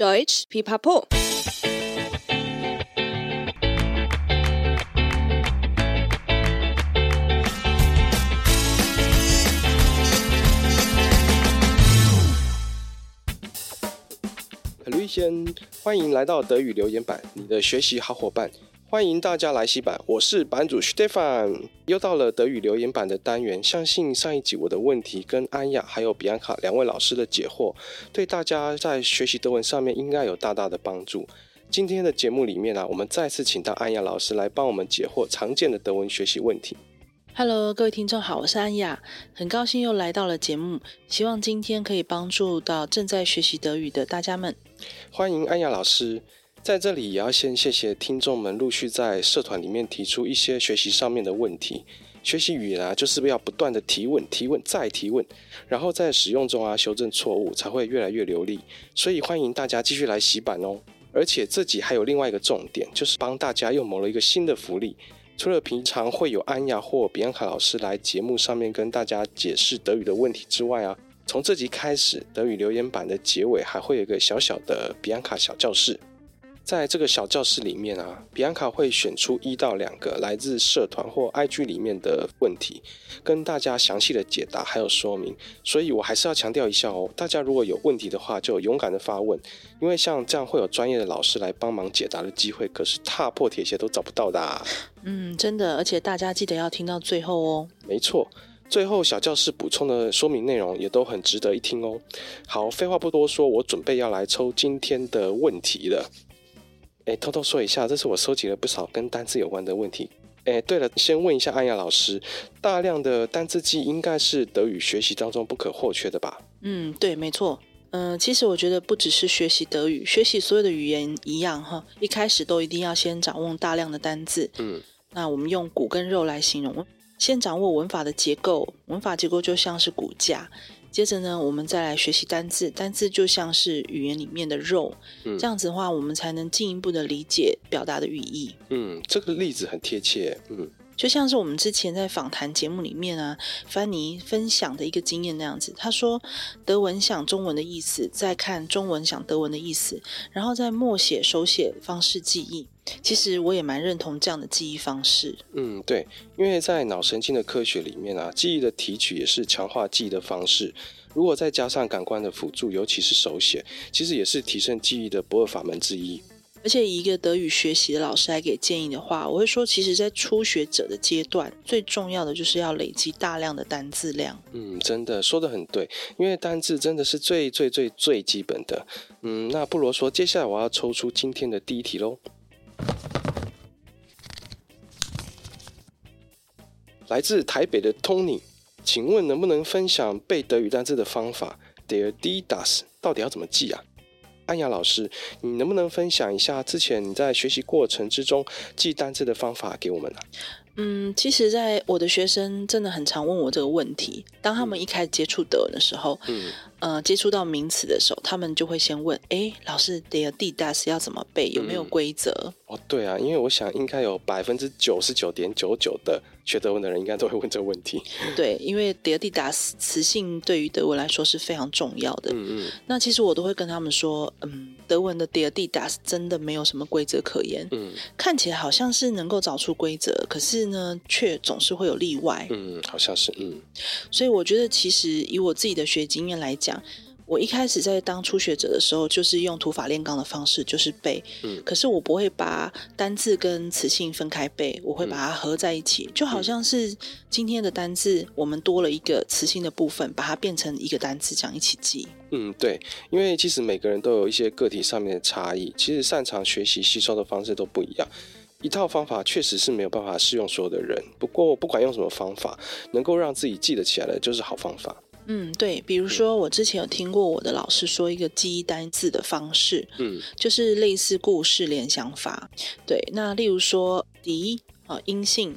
Deutsch Pipapo。Hallöchen，欢迎来到德语留言板，你的学习好伙伴。欢迎大家来洗版，我是版主 Stefan。又到了德语留言板的单元，相信上一集我的问题跟安雅还有比安卡两位老师的解惑，对大家在学习德文上面应该有大大的帮助。今天的节目里面啊，我们再次请到安雅老师来帮我们解惑常见的德文学习问题。Hello，各位听众好，我是安雅，很高兴又来到了节目，希望今天可以帮助到正在学习德语的大家们。欢迎安雅老师。在这里也要先谢谢听众们陆续在社团里面提出一些学习上面的问题。学习语言啊，就是要不断的提问、提问再提问，然后在使用中啊修正错误，才会越来越流利。所以欢迎大家继续来洗版哦。而且这集还有另外一个重点，就是帮大家又谋了一个新的福利。除了平常会有安雅或比安卡老师来节目上面跟大家解释德语的问题之外啊，从这集开始，德语留言板的结尾还会有一个小小的比安卡小教室。在这个小教室里面啊，比安卡会选出一到两个来自社团或 IG 里面的问题，跟大家详细的解答还有说明。所以我还是要强调一下哦，大家如果有问题的话，就勇敢的发问，因为像这样会有专业的老师来帮忙解答的机会，可是踏破铁鞋都找不到的啊。嗯，真的，而且大家记得要听到最后哦。没错，最后小教室补充的说明内容也都很值得一听哦。好，废话不多说，我准备要来抽今天的问题了。哎，偷偷说一下，这是我收集了不少跟单字有关的问题。哎，对了，先问一下安雅老师，大量的单字记应该是德语学习当中不可或缺的吧？嗯，对，没错。嗯、呃，其实我觉得不只是学习德语，学习所有的语言一样哈，一开始都一定要先掌握大量的单字。嗯，那我们用骨跟肉来形容，先掌握文法的结构，文法结构就像是骨架。接着呢，我们再来学习单字，单字就像是语言里面的肉，嗯，这样子的话，我们才能进一步的理解表达的语义。嗯，这个例子很贴切。嗯，就像是我们之前在访谈节目里面啊，芬妮分享的一个经验那样子，他说德文想中文的意思，再看中文想德文的意思，然后再默写手写方式记忆。其实我也蛮认同这样的记忆方式。嗯，对，因为在脑神经的科学里面啊，记忆的提取也是强化记忆的方式。如果再加上感官的辅助，尤其是手写，其实也是提升记忆的不二法门之一。而且以一个德语学习的老师来给建议的话，我会说，其实，在初学者的阶段，最重要的就是要累积大量的单字量。嗯，真的说的很对，因为单字真的是最最最最基本的。嗯，那不啰嗦，接下来我要抽出今天的第一题喽。来自台北的 Tony，请问能不能分享背德语单词的方法？Der die das 到底要怎么记啊？安雅老师，你能不能分享一下之前你在学习过程之中记单词的方法给我们啊？嗯，其实，在我的学生真的很常问我这个问题。当他们一开始接触德文的时候，嗯，呃，接触到名词的时候，他们就会先问：哎，老师，der die das 要怎么背？有没有规则？嗯。哦，对啊，因为我想应该有百分之九十九点九九的。学德文的人应该都会问这个问题。对，因为 der die das 词性对于德文来说是非常重要的。嗯嗯。那其实我都会跟他们说，嗯，德文的 der die das 真的没有什么规则可言。嗯。看起来好像是能够找出规则，可是呢，却总是会有例外。嗯，好像是。嗯。所以我觉得，其实以我自己的学经验来讲。我一开始在当初学者的时候，就是用土法炼钢的方式，就是背。嗯。可是我不会把单字跟词性分开背，我会把它合在一起，嗯、就好像是今天的单字，我们多了一个词性的部分，把它变成一个单字，这样一起记。嗯，对，因为其实每个人都有一些个体上面的差异，其实擅长学习吸收的方式都不一样，一套方法确实是没有办法适用所有的人。不过不管用什么方法，能够让自己记得起来的，就是好方法。嗯，对，比如说我之前有听过我的老师说一个记忆单字的方式，嗯，就是类似故事联想法。对，那例如说 die 啊，阴性，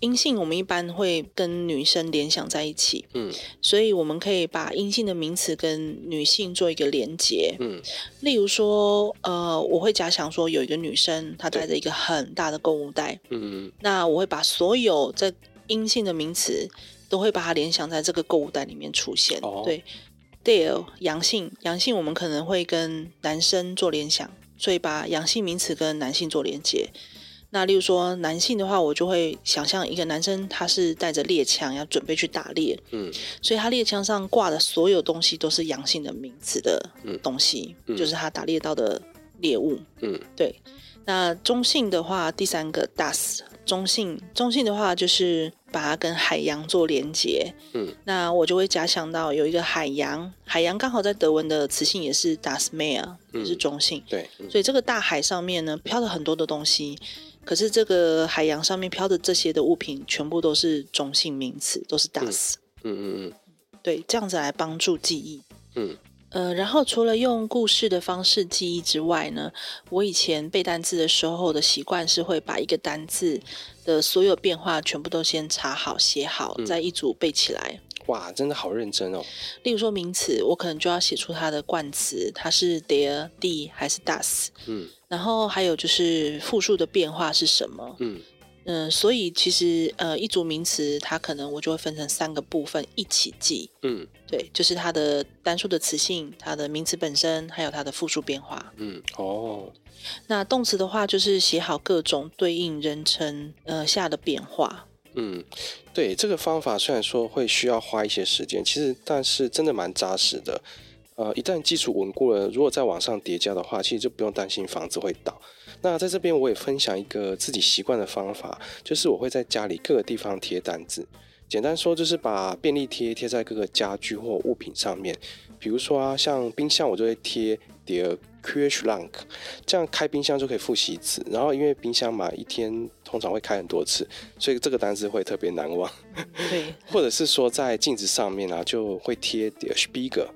阴性我们一般会跟女生联想在一起，嗯，所以我们可以把阴性的名词跟女性做一个连接，嗯，例如说，呃，我会假想说有一个女生她带着一个很大的购物袋，嗯，那我会把所有这阴性的名词。都会把它联想在这个购物袋里面出现，哦、对。there 阳性，阳性我们可能会跟男生做联想，所以把阳性名词跟男性做连接。那例如说男性的话，我就会想象一个男生，他是带着猎枪要准备去打猎，嗯，所以他猎枪上挂的所有东西都是阳性的名词的东西，嗯，就是他打猎到的猎物，嗯，对。那中性的话，第三个 das 中性，中性的话就是把它跟海洋做连接，嗯，那我就会假想到有一个海洋，海洋刚好在德文的词性也是 das Meer，也是中性，对，所以这个大海上面呢飘了很多的东西。可是这个海洋上面飘的这些的物品，全部都是中性名词，都是 das。嗯嗯嗯，对，这样子来帮助记忆。嗯，呃，然后除了用故事的方式记忆之外呢，我以前背单词的时候的习惯是会把一个单字的所有变化全部都先查好、写好，再一组背起来。哇，真的好认真哦！例如说名词，我可能就要写出它的冠词，它是 der、die 还是 das。嗯，然后还有就是复数的变化是什么？嗯嗯、呃，所以其实呃一组名词，它可能我就会分成三个部分一起记。嗯，对，就是它的单数的词性，它的名词本身，还有它的复数变化。嗯，哦。那动词的话，就是写好各种对应人称呃下的变化。嗯，对，这个方法虽然说会需要花一些时间，其实但是真的蛮扎实的。呃，一旦基础稳固了，如果再往上叠加的话，其实就不用担心房子会倒。那在这边我也分享一个自己习惯的方法，就是我会在家里各个地方贴单子。简单说就是把便利贴贴在各个家具或物品上面，比如说啊，像冰箱我就会贴 Der Kühlschrank，这样开冰箱就可以复习一次。然后因为冰箱嘛，一天通常会开很多次，所以这个单子会特别难忘。对，或者是说在镜子上面啊，就会贴 Der Spiegel。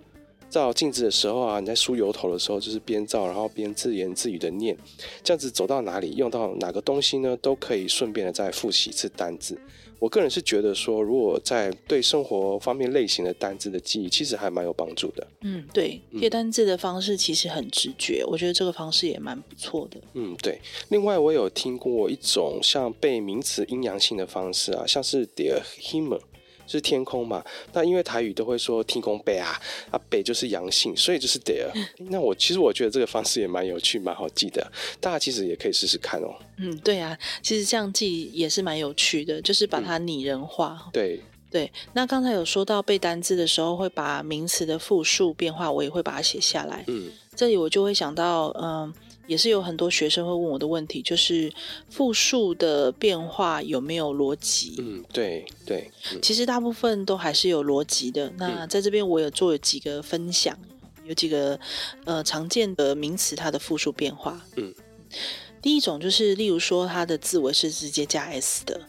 照镜子的时候啊，你在梳油头的时候，就是边照然后边自言自语的念，这样子走到哪里用到哪个东西呢，都可以顺便的再复习一次单字。我个人是觉得说，如果在对生活方面类型的单字的记忆，其实还蛮有帮助的。嗯，对，贴单字的方式其实很直觉，嗯，我觉得这个方式也蛮不错的。嗯，对。另外，我有听过一种像背名词阴阳性的方式啊，像是 Der Himmel。是天空嘛？那因为台语都会说天空北啊，啊北就是阳性，所以就是 there。那我其实我觉得这个方式也蛮有趣，蛮好记的，大家其实也可以试试看哦。嗯，对啊，其实这样记也是蛮有趣的，就是把它拟人化。嗯、对对，那刚才有说到背单字的时候会把名词的复数变化，我也会把它写下来。嗯，这里我就会想到，嗯、呃。也是有很多学生会问我的问题，就是复数的变化有没有逻辑？嗯，对对、嗯，其实大部分都还是有逻辑的。那在这边我有做了几个分享，有几个呃常见的名词它的复数变化。嗯，第一种就是例如说它的字尾是直接加 s 的，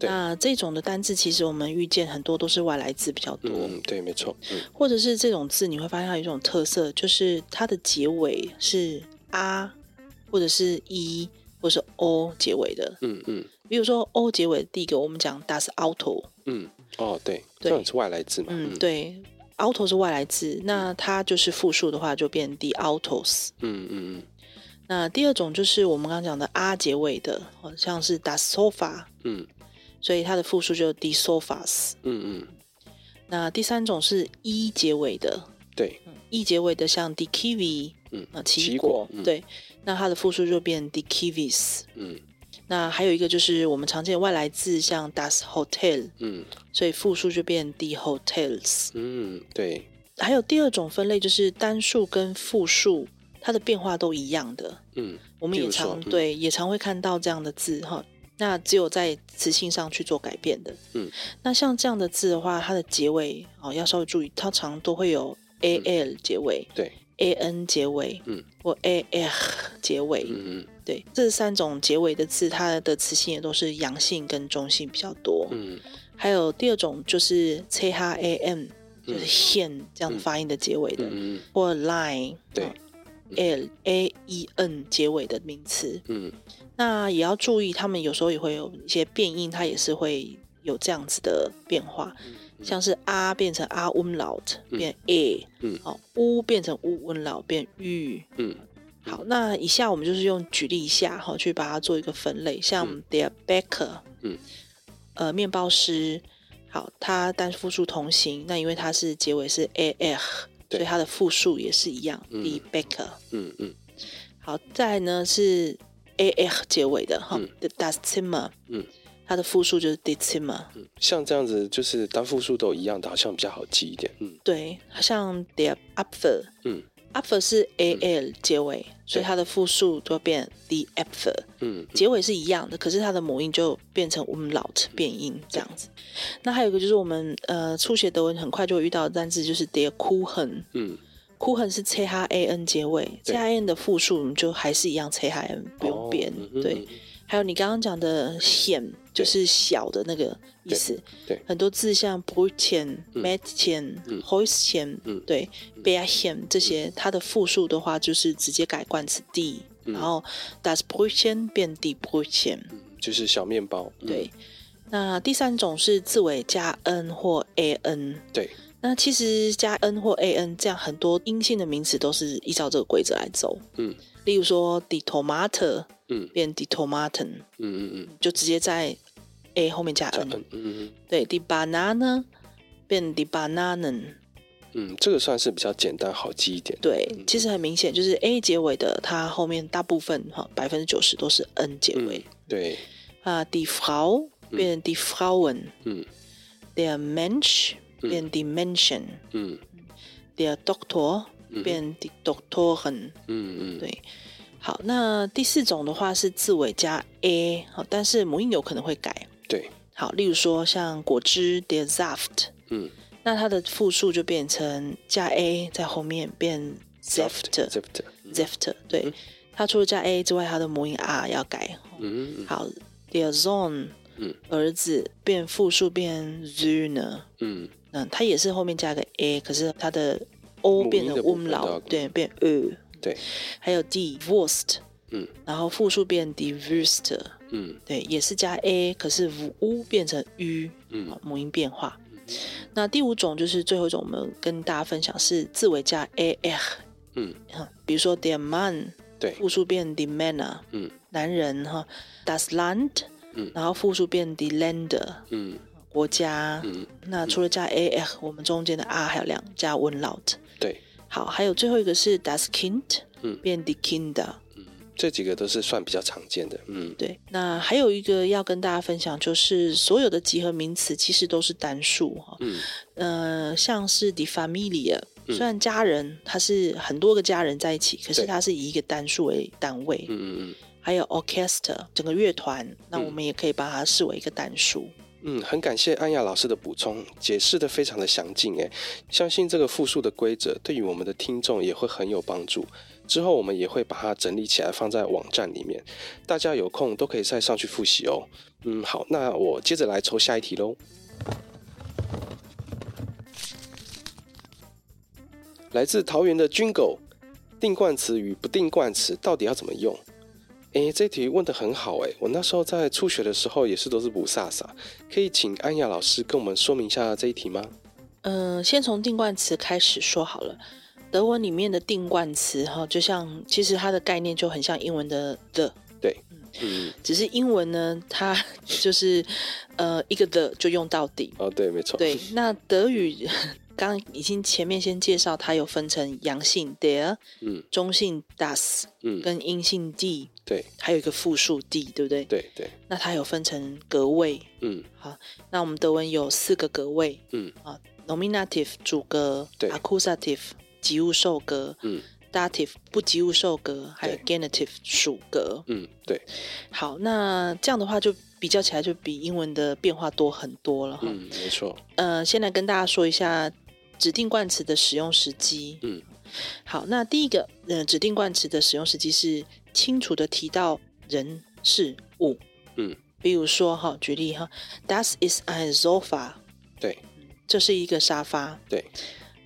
那这种的单字其实我们遇见很多都是外来字比较多。嗯，对，没错。嗯，或者是这种字你会发现它有一种特色，就是它的结尾是。啊，或者是一，或者是 o 结尾的，嗯嗯，比如说 o 结尾的第一个，我们讲 das Auto，嗯，哦对，对，是外来字嘛，嗯对，Auto 是外来字，那它就是复数的话就变 die Autos，嗯嗯嗯，那第二种就是我们刚刚讲的 r 结尾的，好像是 das Sofa，嗯，所以它的复数就 die Sofas，嗯嗯，那第三种是 e 结尾的，对，，e 结尾的像 die Kiwi。嗯啊，奇异果，嗯，对，那它的复数就变 die Kiwis。嗯，那还有一个就是我们常见的外来字，像 das Hotel。嗯，所以复数就变 die Hotels。嗯，对。还有第二种分类就是单数跟复数，它的变化都一样的。嗯，我们也常对，也常会看到这样的字哈。那只有在词性上去做改变的。嗯，那像这样的字的话，它的结尾哦要稍微注意，它常都会有 al 结尾。对。A n 结尾，嗯，或 a f 结尾，嗯嗯，对，这三种结尾的字，它的词性也都是阳性跟中性比较多，嗯，还有第二种就是 c h a m，就是 hen 这样的发音的结尾的，嗯，或 line，对，l a e n 结尾的名词，嗯，那也要注意，他们有时候也会有一些变音，它也是会有这样子的变化。像是啊变成啊温老变 a，嗯，好，乌变成乌温老变 u，嗯，好，那以下我们就是用举例一下哈，去把它做一个分类，像 der Bäcker，嗯，呃，面包师，好，它单复数同形，那因为它是结尾是 a f，所以它的复数也是一样，the Bäcker。嗯嗯。好，再来呢是 a f 结尾的哈，the dustimer，。嗯。它的复数就是。嗯，像这样子就是单复数都一样的，好像比较好记一点。嗯，对，好像 der Apfel。嗯。Apfel 是 a l 结尾，嗯、所以它的复数都变 die Äpfel。嗯，结尾是一样的，可是它的母音就变成 umlaut 变音这样子。那还有一个就是我们呃初学德文很快就会遇到的单字，就是 der Kuchen。嗯，Kuchen 是 c h a n 结尾，c h a n 的复数我们就还是一样 c h a n 不用变。哦、对。还有你刚刚讲的 him 就是小的那个意思。对，很多字像 Brötchen、Mädchen、Häuschen，对，Bärchen 这些，它的复数的话就是直接改冠词 die，然后 das Brötchen 变 die Brötchen，就是小面包。对，那第三种是字尾加 n 或 an。对，那其实加 n 或 an 这样很多阴性的名词都是依照这个规则来走。嗯，例如说 die tomato，。嗯，变 die tomaton，嗯嗯嗯，就直接在 a 后面加 n，嗯嗯，对，die Banane 变 die Bananen，嗯，这个算是比较简单好记一点。对，其实很明显，就是 a 结尾的，它后面大部分哈百分之九十都是 n 结尾。对，啊，die Frau 变 die Frauen，嗯，der Mensch 变 die Menschen，嗯，der Doktor 变 die Doktoren，嗯嗯，对。好，那第四种的话是字尾加 a，好，但是母音有可能会改。对，好，例如说像果汁 der Saft，嗯，那它的复数就变成加 a 在后面变 Saft，Saft，对，嗯、它除了加 a 之外，它的母音 r 要改。嗯，嗯。好，der Sohn，嗯，儿子变复数变 Söhne，嗯，那它也是后面加个 a，可是它的 o 变成 umlaut，对，变 ö。对，还有 divorced，嗯，然后复数变 Würste，嗯，对，也是加 a，可是 u 变成 ü，嗯，母音变化。嗯、那第五种就是最后一种，我们跟大家分享是字尾加 a r，嗯，比如说 der Mann，对，复数变 die Männer，嗯，男人哈，das Land，嗯，然后复数变 die Länder，嗯，国家，嗯，那除了加 a r，我们中间的 r 还有两加 umlaut。好，还有最后一个是 das Kind，嗯，变 die Kinder，嗯，这几个都是算比较常见的，嗯，对。那还有一个要跟大家分享，就是所有的集合名词其实都是单数哈，嗯，呃，像是 die Familie，虽然家人他是很多个家人在一起，可是他是以一个单数为单位，嗯嗯嗯。还有 Orchester，整个乐团，那我们也可以把它视为一个单数。嗯，嗯很感谢安雅老师的补充，解释的非常的详尽诶，相信这个复数的规则对于我们的听众也会很有帮助。之后我们也会把它整理起来放在网站里面，大家有空都可以再上去复习哦。嗯，好，那我接着来抽下一题喽。来自桃园的军狗，定冠词与不定冠词到底要怎么用？哎，这题问的很好哎！我那时候在初学的时候也是都是补萨萨，可以请安雅老师跟我们说明一下这一题吗？嗯、呃，先从定冠词开始说好了。德文里面的定冠词哈，就像其实它的概念就很像英文的 the，对，嗯，只是英文呢，它 就是呃一个 the 就用到底。哦，对，没错。对，那德语。刚刚已经前面先介绍，它有分成阳性 der，嗯，中性 das，嗯，跟阴性 die，对，还有一个复数 die，对不对？对对。那它有分成格位，嗯，好，那我们德文有四个格位，嗯，啊，nominative 主格，对，accusative 及物受格，嗯，dative 不及物受格，还有 genitive 属格，嗯，对。好，那这样的话就比较起来就比英文的变化多很多了，嗯，没错。呃，先来跟大家说一下。指定冠词的使用时机。嗯，好，那第一个，呃，指定冠词的使用时机是清楚的提到人事物。嗯，比如说哈，举例哈，That's ist ein Sofa。对，这是一个沙发。对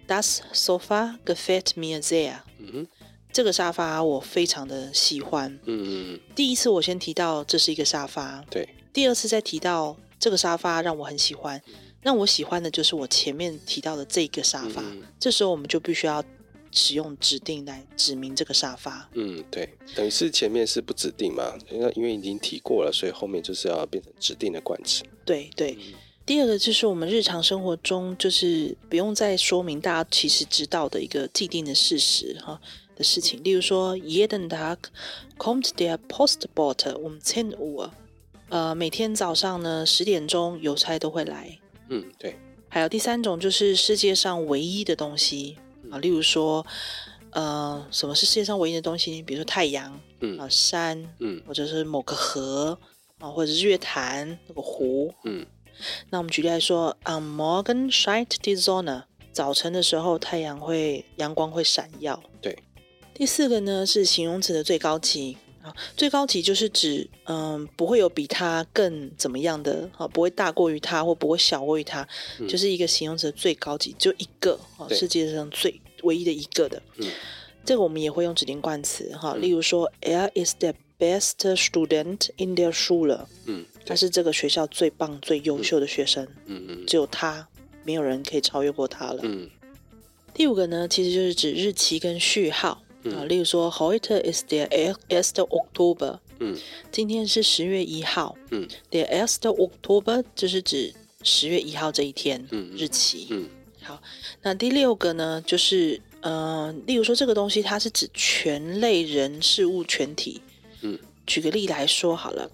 ，Das Sofa gefällt mir sehr。嗯哼，这个沙发我非常的喜欢。嗯嗯嗯。第一次我先提到这是一个沙发。对。第二次再提到这个沙发让我很喜欢。那我喜欢的就是我前面提到的这个沙发，嗯、这时候我们就必须要使用指定来指明这个沙发。嗯，对，等于是前面是不指定嘛，因为因为已经提过了，所以后面就是要变成指定的冠词。对对，嗯、第二个就是我们日常生活中就是不用再说明，大家其实知道的一个既定的事实哈的事情，例如说 jeden Tag kommt der Postbote um 10 Uhr，呃，每天早上呢十点钟邮差都会来。嗯，对。还有第三种就是世界上唯一的东西啊，例如说，呃，什么是世界上唯一的东西？比如说太阳，嗯啊，山，嗯，或者是某个河啊，或者是月潭那个湖，嗯。那我们举例来说，Am Morgen scheint die Sonne，早晨的时候太阳会阳光会闪耀。对。第四个呢是形容词的最高级。啊，最高级就是指，嗯，不会有比它更怎么样的，啊，不会大过于它或不会小过于它，嗯，就是一个形容词最高级，就一个，啊，世界上最唯一的一个的。嗯，这个我们也会用指定冠词，哈，例如说，嗯，Er ist der beste Student in their school。嗯，他是这个学校最棒、最优秀的学生。嗯嗯，只有他，没有人可以超越过他了。嗯，第五个呢，其实就是指日期跟序号。啊，例如说，Heute ist der erste Oktober。嗯，今天是十月一号。嗯，der erste Oktober 就是指十月一号这一天。嗯，日期。嗯，好，那第六个呢，就是呃，例如说这个东西它是指全类人事物全体。嗯，举个例来说好了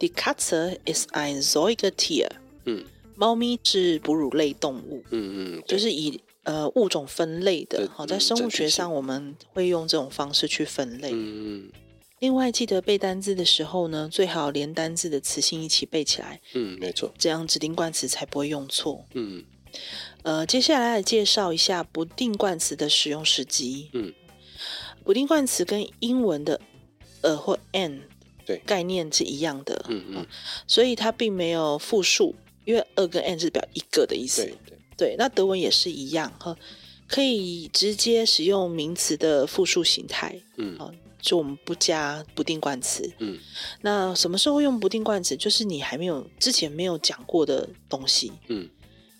，Die Katze ist ein Säugetier。嗯，猫咪是哺乳类动物。嗯嗯，就是以。呃，物种分类的，好，在生物学上我们会用这种方式去分类。嗯，另外，记得背单字的时候呢，最好连单字的词性一起背起来。嗯，没错，这样指定冠词才不会用错。嗯，呃，接下来来介绍一下不定冠词的使用时机。嗯，不定冠词跟英文的 a 或 an 对概念是一样的。嗯嗯，所以它并没有复数，因为 a 跟 an 是表一个的意思。对。对，那德文也是一样哈，可以直接使用名词的复数形态，嗯，就我们不加不定冠词，嗯，那什么时候用不定冠词？就是你还没有之前没有讲过的东西，嗯，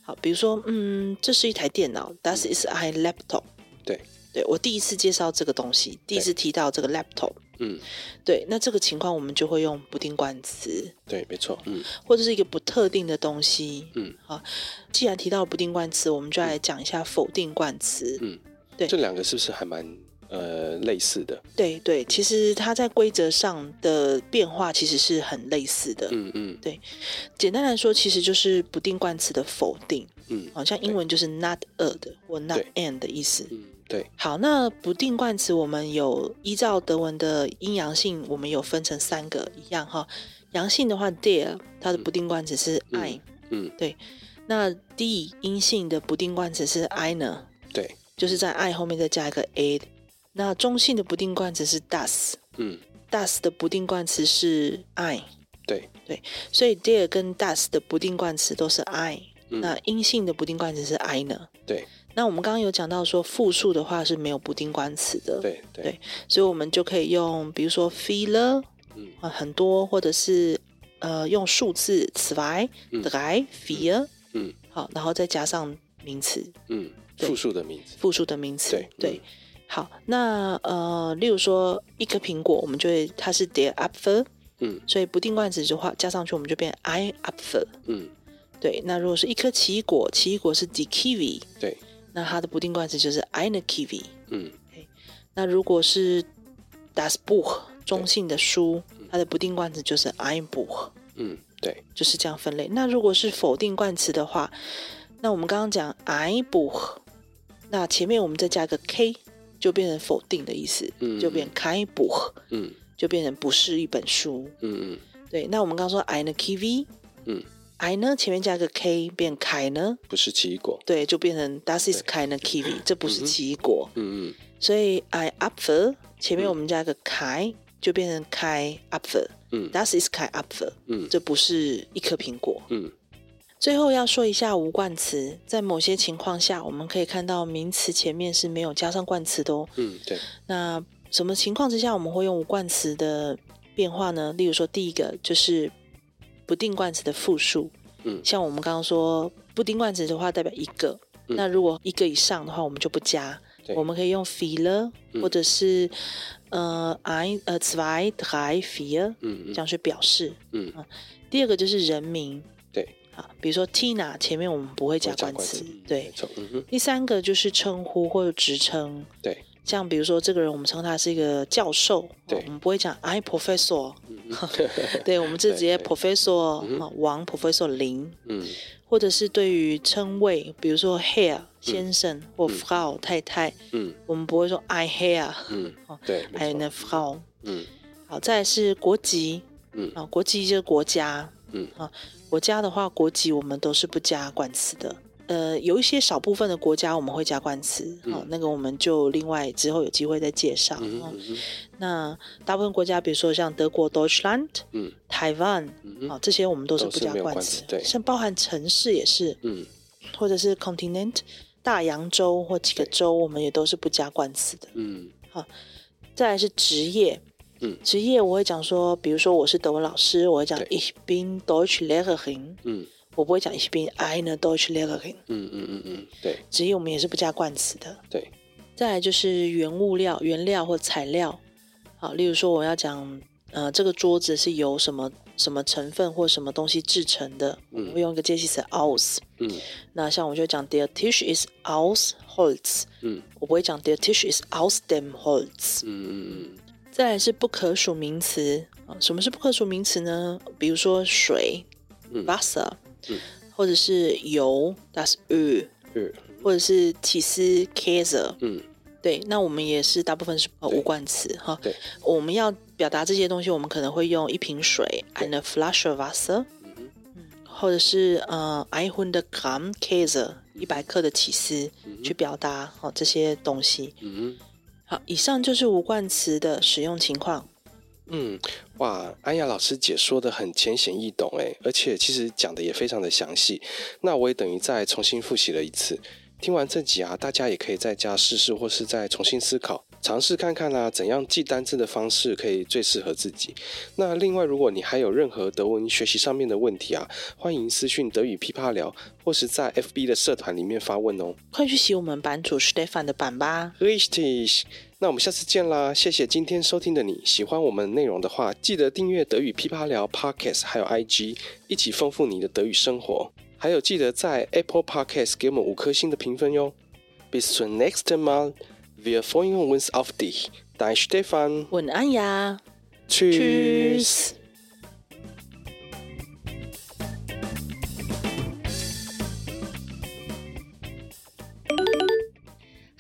好，比如说，嗯，这是一台电脑，That ist ein Laptop，对，对我第一次介绍这个东西，第一次提到这个 laptop。嗯，对，那这个情况我们就会用不定冠词。对，没错。嗯，或者是一个不特定的东西。嗯，好，既然提到不定冠词，我们就来讲一下否定冠词。嗯，对，这两个是不是还蛮呃类似的？对对，其实它在规则上的变化其实是很类似的。嗯嗯，对，简单来说，其实就是不定冠词的否定。嗯，好像英文就是 not a 的或 not an 的意思。嗯。对，好，那不定冠词我们有依照德文的阴阳性，我们有分成三个一样哈。阳性的话，der 它的不定冠词是 ein，嗯，嗯，对。那 die 阴性的不定冠词是 eine，对，就是在 ein 后面再加一个 a。那中性的不定冠词是 das，嗯，das 的不定冠词是 ein，对对，所以 der 跟 das 的不定冠词都是嗯，那阴性的不定冠词是 eine，对。那我们刚刚有讲到说复数的话是没有不定冠词的，对对，对，所以我们就可以用，比如说 viele，嗯，很多，或者是呃用数字 zwei、drei、vier，嗯，好，然后再加上名词，嗯，复数的名词，复数的名词，对对，好，那呃，例如说一颗苹果，我们就会它是 der Apfel，嗯，所以不定冠词的话加上去，我们就变 ein Apfel，嗯，对，那如果是一颗奇异果，奇异果是 die Kiwi，对。那它的不定冠词就是 eine Kiwi。嗯，okay. 那如果是 das Buch 中性的书，它的不定冠词就是 ein Buch。嗯，对，就是这样分类。那如果是否定冠词的话，那我们刚刚讲 ein Buch，那前面我们再加个 k，就变成否定的意思，嗯，就变 kein Buch，嗯，就变成不是一本书。嗯嗯，对。那我们刚刚说 eine Kiwi，嗯。I 呢？前面加个 k 变开呢？不是奇异果。对，就变成 Das ist keine Kiwi，这不是奇异果。嗯嗯。所以 I Apfel 前面我们加个开、嗯，就变成开 Apfel。嗯。Das ist kein Apfel。嗯。这不是一颗苹果。嗯。最后要说一下无冠词，在某些情况下，我们可以看到名词前面是没有加上冠词的哦。嗯，对。那什么情况之下我们会用无冠词的变化呢？例如说，第一个就是。不定冠词的复数，嗯，像我们刚刚说不定冠词的话代表一个，嗯，那如果一个以上的话，我们就不加，我们可以用 viele，嗯，或者是呃 ein 呃 zwei drei vier，嗯，这样去表示，嗯，第二个就是人名，对，啊，比如说 Tina 前面我们不会加冠词，嗯、对。嗯、第三个就是称呼或者职称，对。像比如说这个人，我们称他是一个教授，对，我们不会讲 I professor，、嗯、对，我们就直接 professor 王 professor 林，嗯，或者是对于称谓，比如说 Herr 先生、嗯、或 Frau、嗯、太太，嗯，我们不会说 I Herr，嗯，对还有那 Frau，嗯，好，再来是国籍，嗯，啊，国籍就是国家，嗯，啊，国家的话，国籍我们都是不加冠词的。呃，有一些少部分的国家我们会加冠词，嗯、哦，那个我们就另外之后有机会再介绍。那大部分国家，比如说像德国 Deutschland，嗯，台湾，嗯、哦，这些我们都是不加冠词。对，像包含城市也是，嗯，或者是 continent 大洋洲或几个州，我们也都是不加冠词的。嗯，好、哦，再来是职业，嗯，职业我会讲说，比如说我是德文老师，我会讲 Ich bin Deutschlehrerin，嗯。我不会讲 Ich bin eine Deutschlehrerin。嗯嗯嗯嗯，对。职业我们也是不加冠词的。对。再来就是原物料、原料或材料。好，例如说我要讲，呃，这个桌子是由什么什么成分或什么东西制成的，嗯、我会用一个介系词 aus。嗯。那像我就讲 Der Tisch ist aus Holz。嗯。我不会讲 Der Tisch ist aus dem Holz。嗯嗯嗯。再来是不可数名词。啊，什么是不可数名词呢？比如说水、嗯、Wasser。嗯，或者是油，das Öl，嗯，或者是起司，Käse，嗯，对，那我们也是大部分是无冠词哈。对，我们要表达这些东西，我们可能会用一瓶水，eine Flasche Wasser，嗯，或者是呃，einhundert Gramm Käse，一百克的起司，嗯，去表达好这些东西。嗯，好，以上就是无冠词的使用情况。嗯，哇，安雅老师解说的很浅显易懂诶，而且其实讲的也非常的详细。那我也等于再重新复习了一次。听完这集啊，大家也可以在家试试，或是再重新思考，尝试看看啊，怎样记单字的方式可以最适合自己。那另外，如果你还有任何德文学习上面的问题啊，欢迎私讯德语噼啪聊，或是在 FB 的社团里面发问哦。快去洗我们版主 Stefan 的版吧。Richtig。那我们下次见啦！谢谢今天收听的你，喜欢我们内容的话，记得订阅德语噼啪聊 Podcast，还有 IG，一起丰富你的德语生活。还有记得在 Apple Podcast 给我们五颗星的评分哟。Bis zum nächsten Mal, wir freuen uns auf dich. Dein Stefan 晚安呀，Tschüss。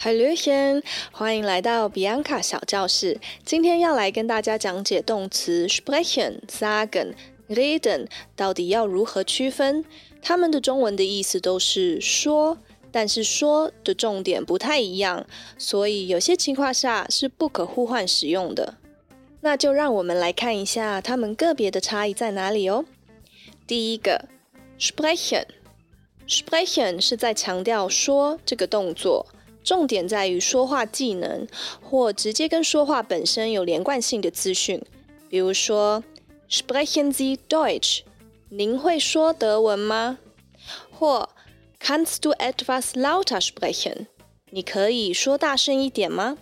Hallöchen，欢迎来到 Bianca 小教室。今天要来跟大家讲解动词 sprechen、sagen、reden 到底要如何区分。它们的中文的意思都是说，但是说的重点不太一样，所以有些情况下是不可互换使用的。那就让我们来看一下它们个别的差异在哪里哦。第一个 sprechen，sprechen 是在强调说这个动作。重点在于说话技能，或直接跟说话本身有连贯性的资讯。比如说，Sprechen Sie Deutsch？您会说德文吗？或 Kannst du etwas lauter sprechen？你可以说大声一点吗？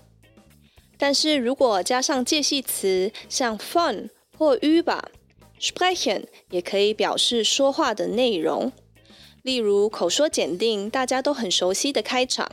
但是如果加上介系词，像 von 或 über，Sprechen 也可以表示说话的内容。例如口说检定，大家都很熟悉的开场。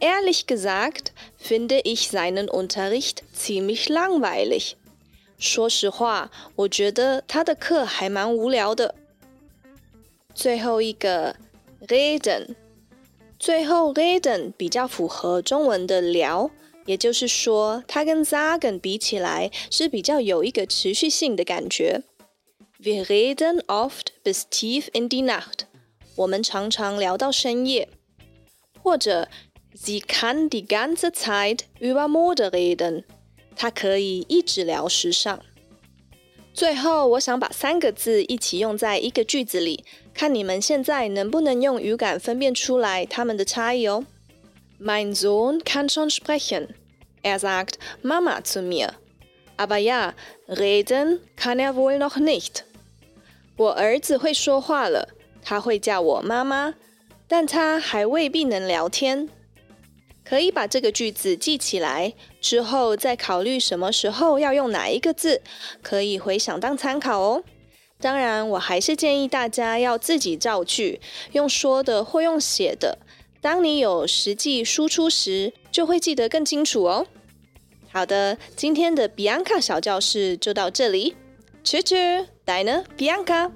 Ehrlich gesagt, finde ich seinen Unterricht ziemlich langweilig. 说实话，我觉得他的课还蛮无聊的。最后一个 reden，最后 reden 比较符合中文的聊，也就是说，它跟 sagen 比起来是比较有一个持续性的感觉。Wir reden oft bis tief in die Nacht。我们常常聊到深夜，或者。 Sie kann die ganze Zeit über Mode reden。她可以一直聊时尚。最后，我想把三个字一起用在一个句子里，看你们现在能不能用语感分辨出来它们的差异哦。Mein Sohn kann schon sprechen. Er sagt Mama zu mir. Aber ja, reden kann er wohl noch nicht. 我儿子会说话了，他会叫我妈妈，但他还未必能聊天。可以把这个句子记起来，之后再考虑什么时候要用哪一个字，可以回想当参考哦。当然，我还是建议大家要自己造句，用说的或用写的。当你有实际输出时，就会记得更清楚哦。好的，今天的比安卡小教室就到这里。Tschüss，deine Bianca。